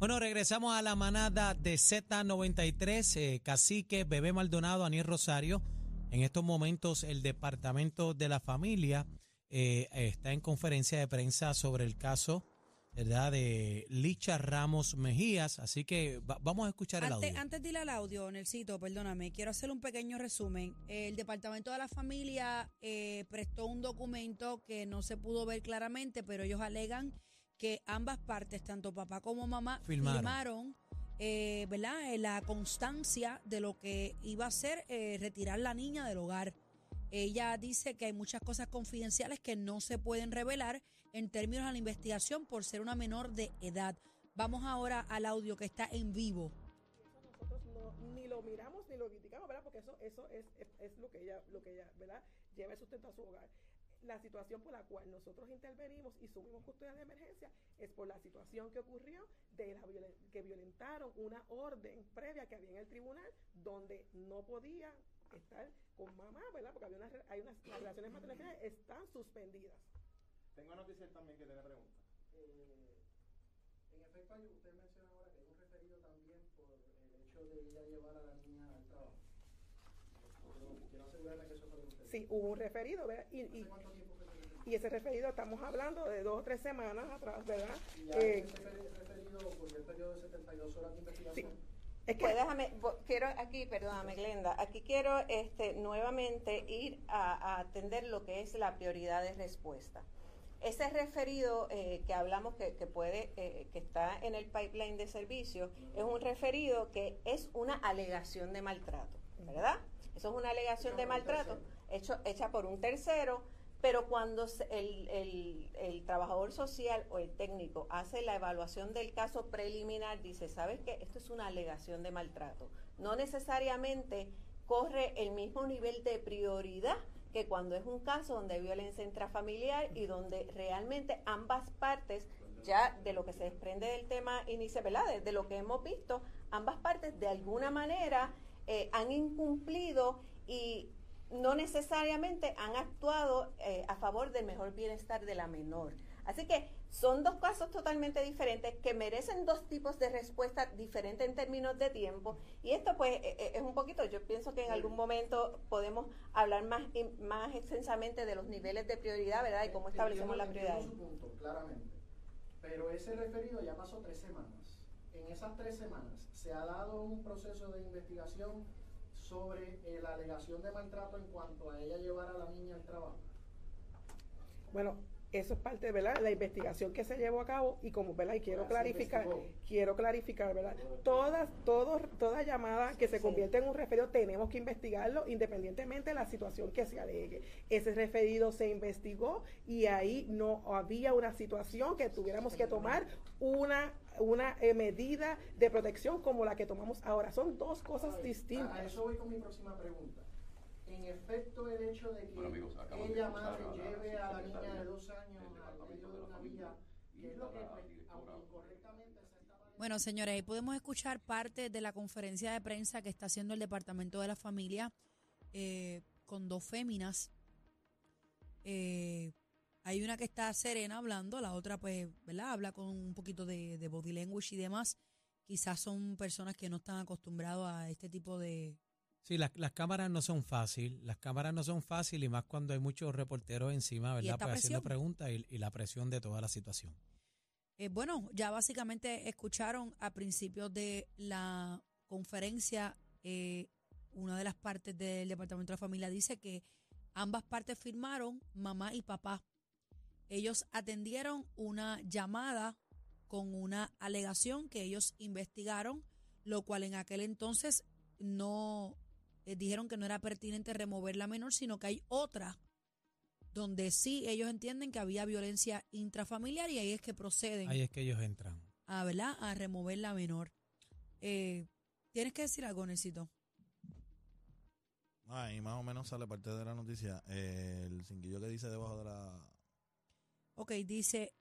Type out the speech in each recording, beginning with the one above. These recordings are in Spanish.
Bueno, regresamos a la manada de Z93, eh, Cacique, Bebé Maldonado, Aniel Rosario. En estos momentos el Departamento de la Familia eh, está en conferencia de prensa sobre el caso ¿verdad? de Licha Ramos Mejías, así que va- vamos a escuchar el audio. antes de ir al audio, Nelsito, perdóname, quiero hacer un pequeño resumen. El Departamento de la Familia eh, prestó un documento que no se pudo ver claramente, pero ellos alegan que ambas partes, tanto papá como mamá, Firmaron. firmaron, eh, ¿verdad? Eh, la constancia de lo que iba a ser eh, retirar la niña del hogar. Ella dice que hay muchas cosas confidenciales que no se pueden revelar en términos de la investigación por ser una menor de edad. Vamos ahora al audio que está en vivo. nosotros no, ni lo miramos ni lo criticamos, ¿verdad? Porque eso, eso es, es, es lo que ella, lo que ella, ¿verdad? Lleva el sustento a su hogar. La situación por la cual nosotros intervenimos y subimos custodia de emergencia es por la situación que ocurrió de la violen- que violentaron una orden previa que había en el tribunal donde no podía estar con mamá, ¿verdad? Porque había una, re- hay unas, las relaciones maternales están suspendidas. Tengo noticias también que te pregunta. En efecto, hay- usted menciona ahora que hay un referido también por el hecho de ella llevar a la niña. Quiero, quiero asegurarme que eso fue lo que usted Sí, hubo un referido, ¿verdad? Y, y, ¿Hace cuánto tiempo fue ese referido? y ese referido estamos hablando de dos o tres semanas atrás, ¿verdad? Y Eh, referido por el periodo de 72 horas de investigación. es que Pues déjame, quiero aquí, perdóname Glenda, aquí quiero este, nuevamente ir a, a atender lo que es la prioridad de respuesta. Ese referido eh, que hablamos que, que puede, eh, que está en el pipeline de servicio, es un referido que es una alegación de maltrato, ¿verdad? Eso es una alegación de maltrato hecho, hecha por un tercero, pero cuando el, el- el trabajador social o el técnico hace la evaluación del caso preliminar, dice, ¿sabes qué? Esto es una alegación de maltrato. No necesariamente corre el mismo nivel de prioridad que cuando es un caso donde hay violencia intrafamiliar y donde realmente ambas partes, ya de lo que se desprende del tema inicial, ¿verdad? De, de lo que hemos visto, ambas partes de alguna manera eh, han incumplido y no necesariamente han actuado eh, a favor del mejor bienestar de la menor. Así que son dos casos totalmente diferentes que merecen dos tipos de respuesta diferentes en términos de tiempo. Y esto pues eh, eh, es un poquito, yo pienso que en algún momento podemos hablar más, más extensamente de los niveles de prioridad, ¿verdad? Y cómo establecemos la Entiendo- prioridad. entiendo su punto, claramente. Pero ese referido ya pasó tres semanas. En esas tres semanas, ¿se ha dado un proceso de investigación sobre eh, la alegación de maltrato en cuanto a ella llevar a la niña al trabajo? Bueno, eso es parte, ¿verdad? La investigación que se llevó a cabo y como, ¿verdad? Y quiero Ah, clarificar, quiero clarificar, ¿verdad? Todas, todos, toda llamada que se convierte en un referido tenemos que investigarlo independientemente de la situación que se alegue. Ese referido se investigó y ahí no había una situación que tuviéramos que tomar una una eh, medida de protección como la que tomamos ahora. Son dos cosas A ver, distintas. A, a eso voy con mi próxima pregunta. En efecto, el hecho de que Bueno, amigos, ella madre lleve a la niña de dos años al medio de una vía, y que es lo que, pues, aunque incorrectamente se estaba Bueno, señores, ahí podemos escuchar parte de la conferencia de prensa que está haciendo el Departamento de la Familia eh, con dos féminas. Eh, hay una que está serena hablando, la otra, pues, ¿verdad? Habla con un poquito de, de body language y demás. Quizás son personas que no están acostumbrados a este tipo de... Sí, las, las cámaras no son fácil, las cámaras no son fácil y más cuando hay muchos reporteros encima, ¿verdad? Pues haciendo preguntas y, y la presión de toda la situación. Eh, bueno, ya básicamente escucharon a principios de la conferencia eh, una de las partes del Departamento de la Familia dice que ambas partes firmaron, mamá y papá. Ellos atendieron una llamada con una alegación que ellos investigaron, lo cual en aquel entonces no eh, dijeron que no era pertinente remover la menor, sino que hay otra donde sí ellos entienden que había violencia intrafamiliar y ahí es que proceden Ahí es que ellos entran. a, ¿verdad? a remover la menor. Eh, ¿Tienes que decir algo, Necesito? Ahí más o menos sale parte de la noticia. eh, el cinquillo que dice debajo de la. Ok, dice,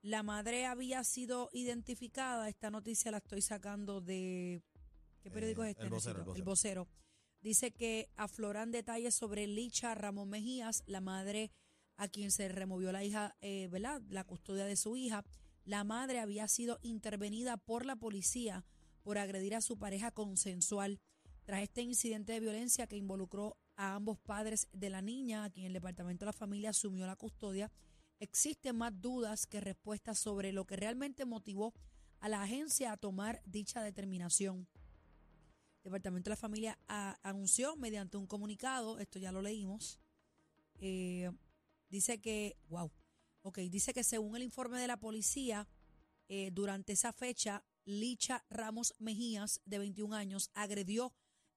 la madre había sido identificada, esta noticia la estoy sacando de, ¿qué periódico Eh, es este? El Vocero, el El vocero. Dice que afloran detalles sobre Licha Ramón Mejías, la madre a quien se removió la hija, eh, ¿verdad? La custodia de su hija. La madre había sido intervenida por la policía por agredir a su pareja consensual. Tras este incidente de violencia que involucró a ambos padres de la niña, a quien el Departamento de la Familia asumió la custodia, existen más dudas que respuestas sobre lo que realmente motivó a la agencia a tomar dicha determinación. Departamento de la Familia anunció mediante un comunicado, esto ya lo leímos, eh, dice que, wow, ok, dice que según el informe de la policía, eh, durante esa fecha, Licha Ramos Mejías, de 21 años, agredió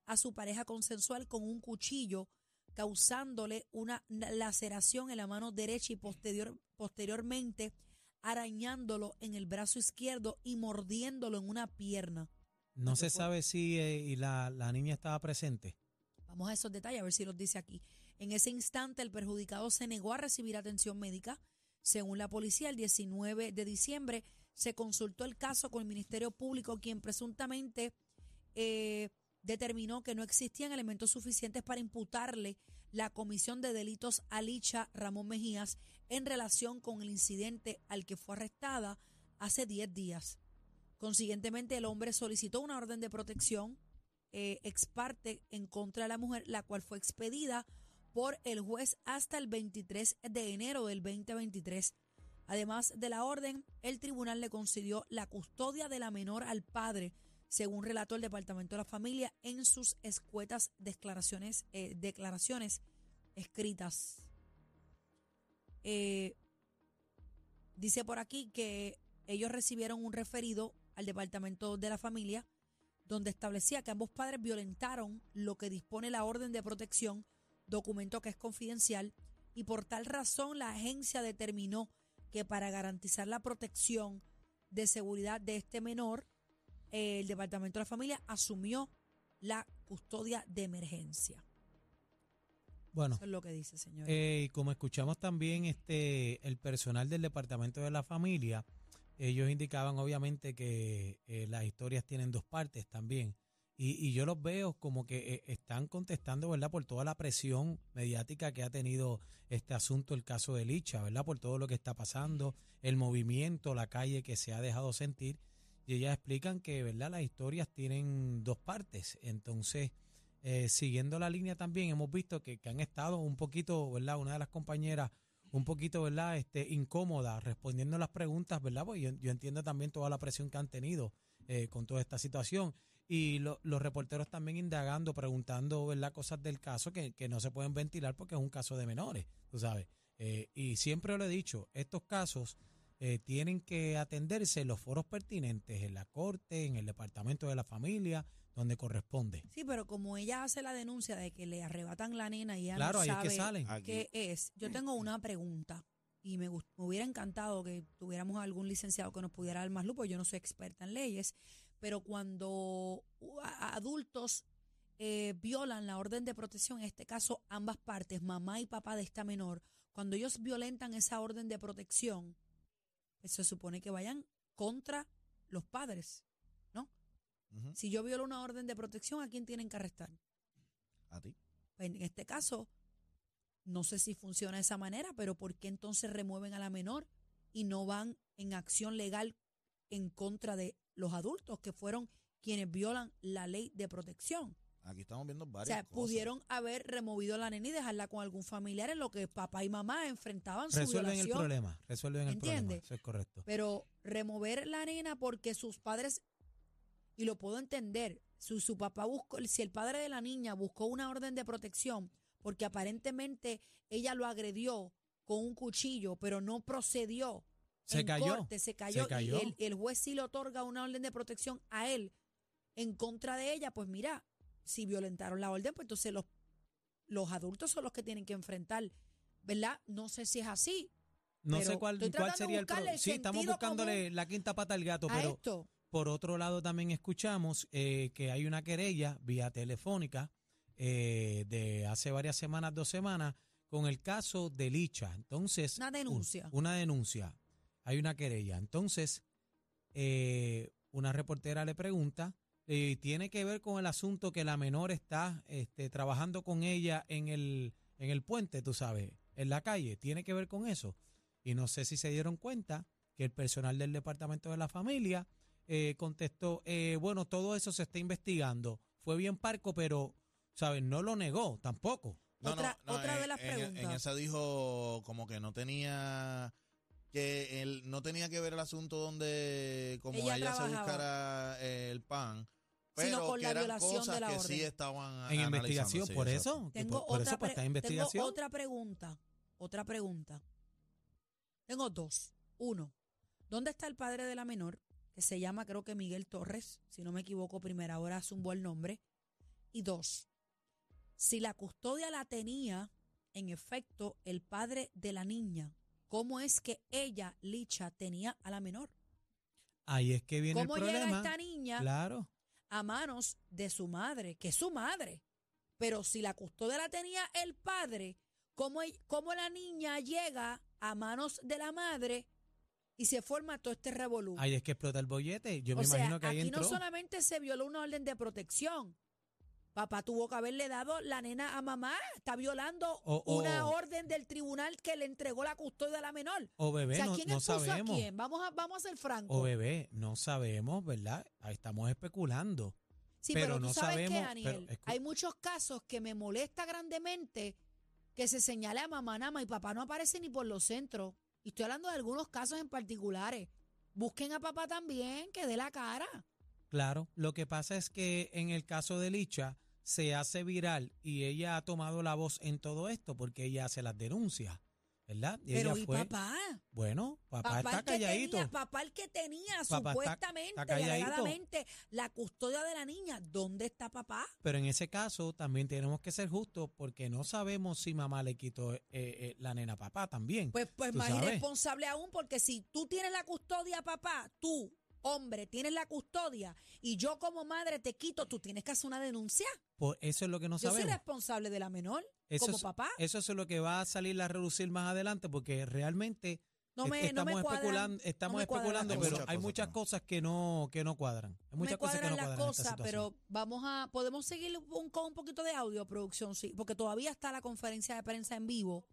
a su pareja consensual con un cuchillo, causándole una laceración en la mano derecha y posterior, posteriormente arañándolo en el brazo izquierdo y mordiéndolo en una pierna. No se sabe si eh, y la, la niña estaba presente. Vamos a esos detalles, a ver si los dice aquí. En ese instante, el perjudicado se negó a recibir atención médica. Según la policía, el 19 de diciembre se consultó el caso con el Ministerio Público, quien presuntamente eh, determinó que no existían elementos suficientes para imputarle la comisión de delitos a Licha Ramón Mejías en relación con el incidente al que fue arrestada hace 10 días. Consiguientemente, el hombre solicitó una orden de protección eh, ex parte en contra de la mujer, la cual fue expedida por el juez hasta el 23 de enero del 2023. Además de la orden, el tribunal le concedió la custodia de la menor al padre, según relató el Departamento de la Familia en sus escuetas declaraciones, eh, declaraciones escritas. Eh, dice por aquí que ellos recibieron un referido al Departamento de la Familia donde establecía que ambos padres violentaron lo que dispone la orden de protección, documento que es confidencial, y por tal razón la agencia determinó que para garantizar la protección de seguridad de este menor, el Departamento de la Familia asumió la custodia de emergencia. Bueno, Eso es lo que dice, señor. eh, y como escuchamos también este el personal del Departamento de la Familia, ellos indicaban obviamente que eh, las historias tienen dos partes también. Y, y yo los veo como que eh, están contestando, ¿verdad? Por toda la presión mediática que ha tenido este asunto, el caso de Licha, ¿verdad? Por todo lo que está pasando, el movimiento, la calle que se ha dejado sentir. Y ellas explican que, ¿verdad? Las historias tienen dos partes. Entonces, eh, siguiendo la línea también, hemos visto que, que han estado un poquito, ¿verdad? Una de las compañeras un poquito, ¿verdad? Este, incómoda respondiendo las preguntas, ¿verdad? Pues yo, yo entiendo también toda la presión que han tenido eh, con toda esta situación. Y lo- los reporteros también indagando, preguntando, ¿verdad? Cosas del caso que, que no se pueden ventilar porque es un caso de menores, tú sabes. Eh, y siempre lo he dicho, estos casos eh, tienen que atenderse en los foros pertinentes, en la corte, en el departamento de la familia, donde corresponde. Sí, pero como ella hace la denuncia de que le arrebatan la nena y ella Claro, no ahí es sabe que salen. Aquí. qué es, yo tengo una pregunta y me, gust- me hubiera encantado que tuviéramos algún licenciado que nos pudiera dar más luz, porque yo no soy experta en leyes, pero cuando adultos eh, violan la orden de protección, en este caso ambas partes, mamá y papá de esta menor, cuando ellos violentan esa orden de protección, pues se supone que vayan contra los padres. Ujú, Si yo violo una orden de protección, ¿a quién tienen que arrestar? A ti. Pues en este caso, no sé si funciona de esa manera, pero ¿por qué entonces remueven a la menor y no van en acción legal en contra de los adultos que fueron quienes violan la ley de protección? Aquí estamos viendo O varias sea, cosas. pudieron haber removido a la nena y dejarla con algún familiar en lo que papá y mamá enfrentaban su Resuelven el violación. problema, resuelven el ¿Entiende? problema, eso es correcto. Pero remover la nena porque sus padres, y lo puedo entender, Si su papá buscó, si el padre de la niña buscó una orden de protección, porque aparentemente ella lo agredió con un cuchillo, pero no procedió. Se en cayó, corte, se cayó, se cayó. y el, el juez sí le otorga una orden de protección a él en contra de ella, pues mira, si violentaron la orden, pues entonces los, los adultos son los que tienen que enfrentar, ¿verdad? No sé si es así. No sé cuál, cuál sería el problema. Sí, estamos buscándole la quinta pata al gato, pero esto. por otro lado también escuchamos eh, que hay una querella vía telefónica eh, de hace varias semanas, dos semanas, con el caso de Licha. Entonces, Una denuncia. un- una denuncia. Hay una querella. Entonces, eh, una reportera le pregunta, eh, tiene que ver con el asunto que la menor está este, trabajando con ella en el, en el puente, tú sabes, en la calle. Tiene que ver con eso. Y no sé si se dieron cuenta que el personal del Departamento de la Familia eh, contestó, eh, bueno, todo eso se está investigando. Fue bien parco, pero, ¿sabes? No lo negó tampoco. Otra- otra de en- las en- preguntas. En esa dijo como que no tenía que él no tenía que ver el asunto donde como Ella ella, se buscara el pan, Sino con la violación cosas de la que orden. sí estaban En investigación, sí, por eso. Tengo, por, por otra, eso pues, pre- está en investigación. tengo otra pregunta. Otra pregunta. Tengo dos. Uno, ¿dónde está el padre de la menor? Que se llama, creo que Miguel Torres, si no me equivoco, primera hora zumbó el nombre. Y dos, si la custodia la tenía, en efecto, el padre de la niña, ¿cómo es que ella, Licha, tenía a la menor? Ahí es que viene el ¿Cómo llega problema. esta niña Claro. A manos de su madre, que es su madre. Pero si la custodia la tenía el padre, ¿cómo, cómo la niña llega a manos de la madre y se forma todo este revolú? Ahí es que explota el bollete. Yo o me sea, imagino que ahí aquí entró. no solamente se violó una orden de protección. Papá tuvo que haberle dado la nena a mamá. Está violando O- o- una orden del tribunal que le entregó la custodia a la menor. O bebé, o sea, no, ¿quién no expuso sabemos. a quién? Vamos a, vamos a ser francos. O bebé, no sabemos, ¿verdad? Ahí estamos especulando. Sí, Pero pero, no tú sabes sabemos, que, pero escu- hay muchos casos que me molesta grandemente que se señale a mamá nada más y papá no aparece ni por los centros. Y estoy hablando de algunos casos en particulares. Busquen a papá también, que dé la cara. Claro, lo que pasa es que en el caso de Licha se hace viral y ella ha tomado la voz en todo esto porque ella hace las denuncias, ¿verdad? Y Pero ella ¿y fue, papá? bueno, papá, está calladito. tenía, papá el que tenía Papá supuestamente está la custodia de la niña. ¿Dónde está papá? Pero en ese caso también tenemos que ser justos porque no sabemos si mamá le quitó eh, eh, la nena a papá también. Pues, pues más sabes. irresponsable aún, porque si tú tienes la custodia, papá, tú, hombre, tienes la custodia y yo como madre te quito, tú tienes que hacer una denuncia. Por eso es lo que no Yo soy sabemos. responsable de la menor, Eso como es, papá. Eso es lo que va a salir a reducir más adelante porque realmente No no estamos me cuadran, especulando, estamos no me cuadran especulando las pero hay Muchas cosas que no que no cuadran. Hay muchas me cosas que cuadran no las cuadran esta cosas, pero vamos a, podemos seguir un, con un poquito de audio, producción, sí, porque todavía está la conferencia de prensa en vivo.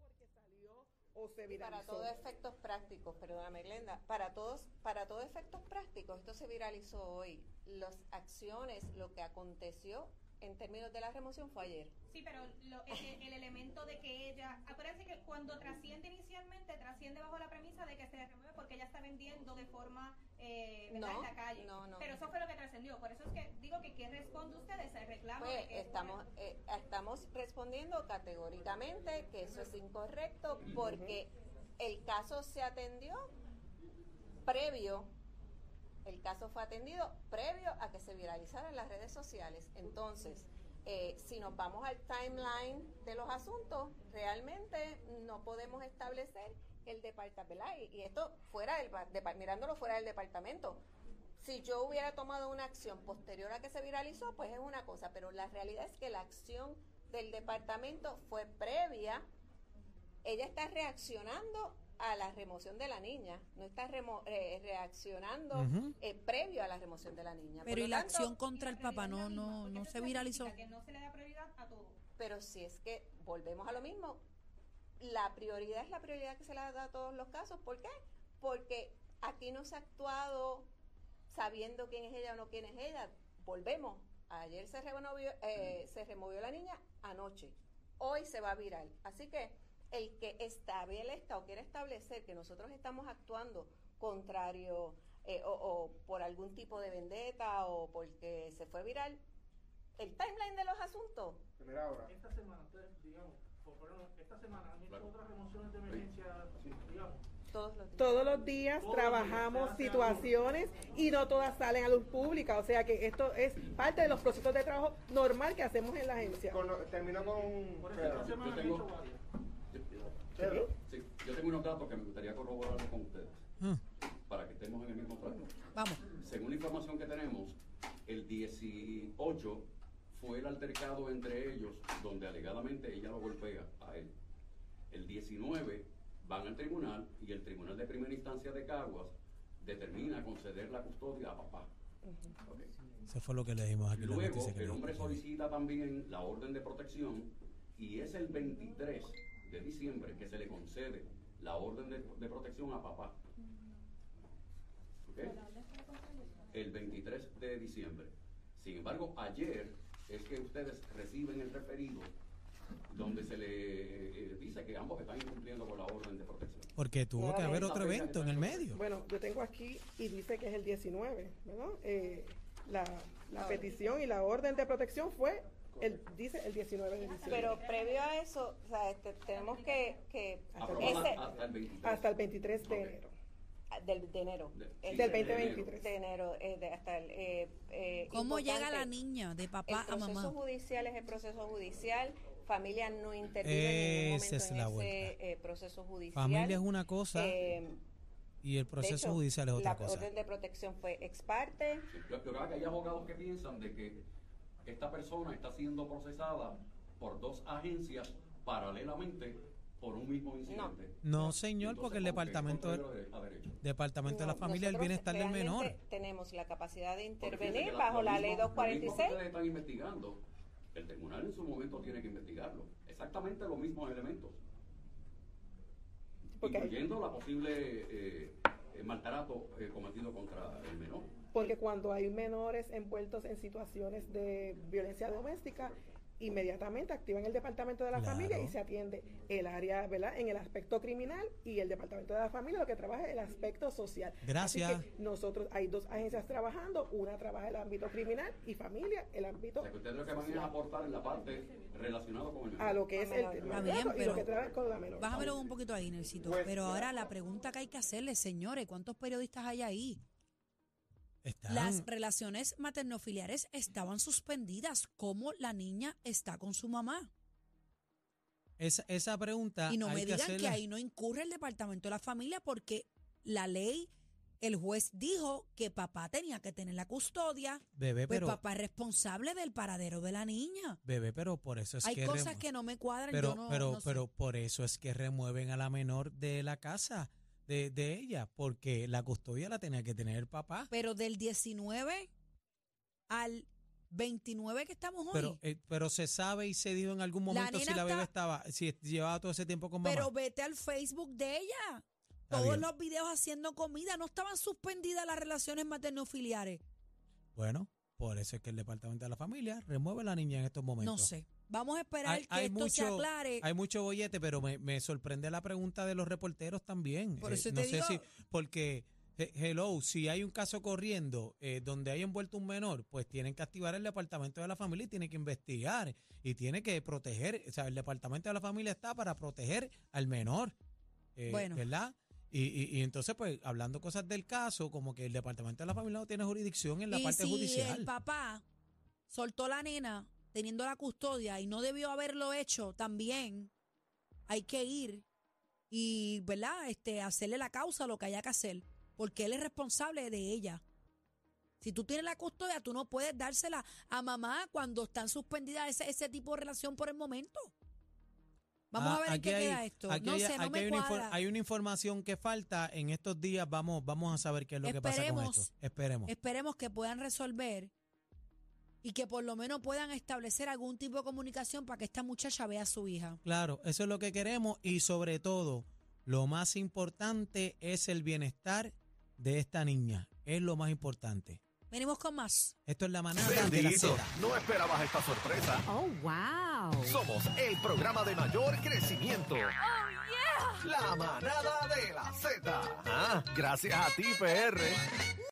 O se Para todos efectos prácticos, perdóname Glenda, para todos, para todos efectos prácticos, esto se viralizó hoy. Las acciones, lo que aconteció en términos de la remoción fue ayer. Sí, pero lo- el, el elemento de que ella, acuérdense que cuando trasciende inicialmente, trasciende bajo la premisa de que se remueve porque ella está vendiendo de forma eh. No, en la calle. no, no. Trascendió. Por eso es que digo que ¿qué responde ustedes al reclamo? Pues de que estamos, eh, estamos respondiendo categóricamente que eso es incorrecto porque el caso se atendió previo, el caso fue atendido previo a que se viralizara en las redes sociales. Entonces, eh, si nos vamos al timeline de los asuntos, realmente no podemos establecer el departamento. Y, y esto fuera del, depa- mirándolo fuera del departamento. Si yo hubiera tomado una acción posterior a que se viralizó, pues es una cosa, pero la realidad es que la acción del departamento fue previa. Ella está reaccionando a la remoción de la niña, no está remo- eh, reaccionando eh, previo a la remoción de la niña. Pero y la tanto, acción contra el papá no, no, no se viralizó. Que no se le da prioridad a todo. Pero si es que volvemos a lo mismo, la prioridad es la prioridad que se le da a todos los casos. ¿Por qué? Porque aquí no se ha actuado sabiendo quién es ella o no quién es ella. Volvemos. Ayer se removió, eh, se removió la niña anoche. Hoy se va a viral. Así que el que establezca o quiera establecer que nosotros estamos actuando contrario eh, o, o por algún tipo de vendetta o porque se fue viral, el timeline de los asuntos. Primera hora. Esta semana, digamos, por ponerlo, esta semana han hecho otras remociones de emergencia, digamos. Todos los días. Todos los días Todos los trabajamos días situaciones y no todas salen a luz pública. O sea que esto es parte de los procesos de trabajo normal que hacemos en la agencia. Con, termino con Por han tengo-. Pedro. Sí, yo tengo unos datos que me gustaría corroborarlo con ustedes, Ah, para que estemos en el mismo plano. Vamos. Según la información que tenemos, el 18 fue el altercado entre ellos, donde alegadamente ella lo golpea a él. El 19 van al tribunal y el tribunal de primera instancia de Caguas determina conceder la custodia a papá. Eso fue lo que le dimos aquí. Luego, el hombre solicita también la orden de protección y es el 23 de diciembre que se le concede la orden de, de protección a papá. ¿Ok? El 23 de diciembre. Sin embargo, ayer es que ustedes reciben el referido donde se le eh, dice que ambos están incumpliendo con la orden de protección. Porque tuvo que haber otro evento en el medio. Bueno, yo tengo aquí y dice que es el 19, ¿verdad? Eh, la, la petición y la orden de protección fue, el, dice el 19 de diciembre. Pero previo a eso, o sea, este, tenemos que, que ese, hasta el 23. hasta el 23 de Ok. enero. del, de enero. De- El sí, Del de enero. 2023. de enero, eh, de- hasta el... eh, eh, ¿Cómo llega la niña de papá el a proceso mamá? judicial es el proceso judicial, familia no interviene en ningún momento es en la ese eh, proceso judicial. Familia es una cosa Eh, y el de proceso hecho, judicial es otra la cosa. orden de protección fue ex parte. Sí, Yo, yo creo que hay abogados que piensan de que esta persona está siendo procesada por dos agencias paralelamente por un mismo incidente. No, señor, Entonces, porque el ¿cómo que departamento, derecho? departamento de la No, familia, el bienestar del menor. Tenemos la capacidad de intervenir bajo la mismo- ley lo mismo que 246. ustedes están investigando, el tribunal en su momento tiene que investigarlo. Exactamente los mismos elementos. Incluyendo la posible eh, eh, maltrato eh, cometido contra el menor. Porque cuando hay menores envueltos en situaciones de violencia doméstica, inmediatamente activan el departamento de la Claro. familia y se atiende el área, ¿verdad? En el aspecto criminal y el departamento de la familia lo que trabaja es el aspecto social. Gracias. Así que nosotros hay dos agencias trabajando, una trabaja el ámbito criminal y familia el ámbito O sea, que ustedes lo que van a aportar en la parte relacionada con el a lo que es el Está bien, y pero- lo que trabaja con la menor. Bájamelo un poquito ahí, Nercito. Pues, Pero ahora la pregunta que hay que hacerle, señores, ¿cuántos periodistas hay ahí? Están- Las relaciones maternofiliares estaban suspendidas. ¿Cómo la niña está con su mamá? esa, esa pregunta Y no hay me digan que ahí no incurre el departamento de la familia porque la ley, el juez dijo que papá tenía que tener la custodia. Bebé, Pues pero, papá es responsable del paradero de la niña. bebé, pero por eso es Hay que cosas remu- que no me cuadran. pero, yo no, pero, no sé. pero por eso es que remueven a la menor de la casa de, de ella, porque la custodia la tenía que tener el papá. Pero del 19 al 29 que estamos hoy. Pero, eh, pero se sabe y se dijo en algún La momento si la bebé estaba, si llevaba todo ese tiempo con mamá. Pero vete al Facebook de ella. Está Todos bien. los videos haciendo comida. No estaban suspendidas las relaciones materno-filiares. Bueno, por eso es que el departamento de la familia remueve a la niña en estos momentos. No sé. Vamos a esperar Hay, que hay esto se aclare. hay mucho bollete, pero me, me sorprende la pregunta de los reporteros también. Por Eh, eso no te sé digo- si, porque, he- hello, si hay un caso corriendo eh, donde hay envuelto un menor, pues tienen que activar el departamento de la familia y tienen que investigar y tiene que proteger, o sea, el departamento de la familia está para proteger al menor, eh, Bueno. ¿verdad? Y, y, y entonces, pues, hablando cosas del caso, como que el departamento de la familia no tiene jurisdicción en la y parte si judicial. el papá soltó la nena teniendo la custodia y no debió haberlo hecho, también hay que ir y, ¿verdad? Este, hacerle la causa lo que haya que hacer, porque él es responsable de ella. Si tú tienes la custodia, tú no puedes dársela a mamá cuando están suspendidas ese, ese tipo de relación por el momento. Vamos Ah, a ver en qué hay- queda esto. aquí no hay- sé, no aquí me hay una, cuadra. hay una información que falta. En estos días vamos, vamos a saber qué es lo que pasa con esto. Esperemos. Esperemos que puedan resolver y que por lo menos puedan establecer algún tipo de comunicación para que esta muchacha vea a su hija. Claro, eso es lo que queremos y sobre todo, lo más importante es el bienestar de esta niña. Es lo más importante. Venimos con más. Esto es la manada de la Bendito, Z. no esperabas esta sorpresa. Oh, wow. Somos el programa de mayor crecimiento. La manada de la Z. Ah, gracias a ti, PR.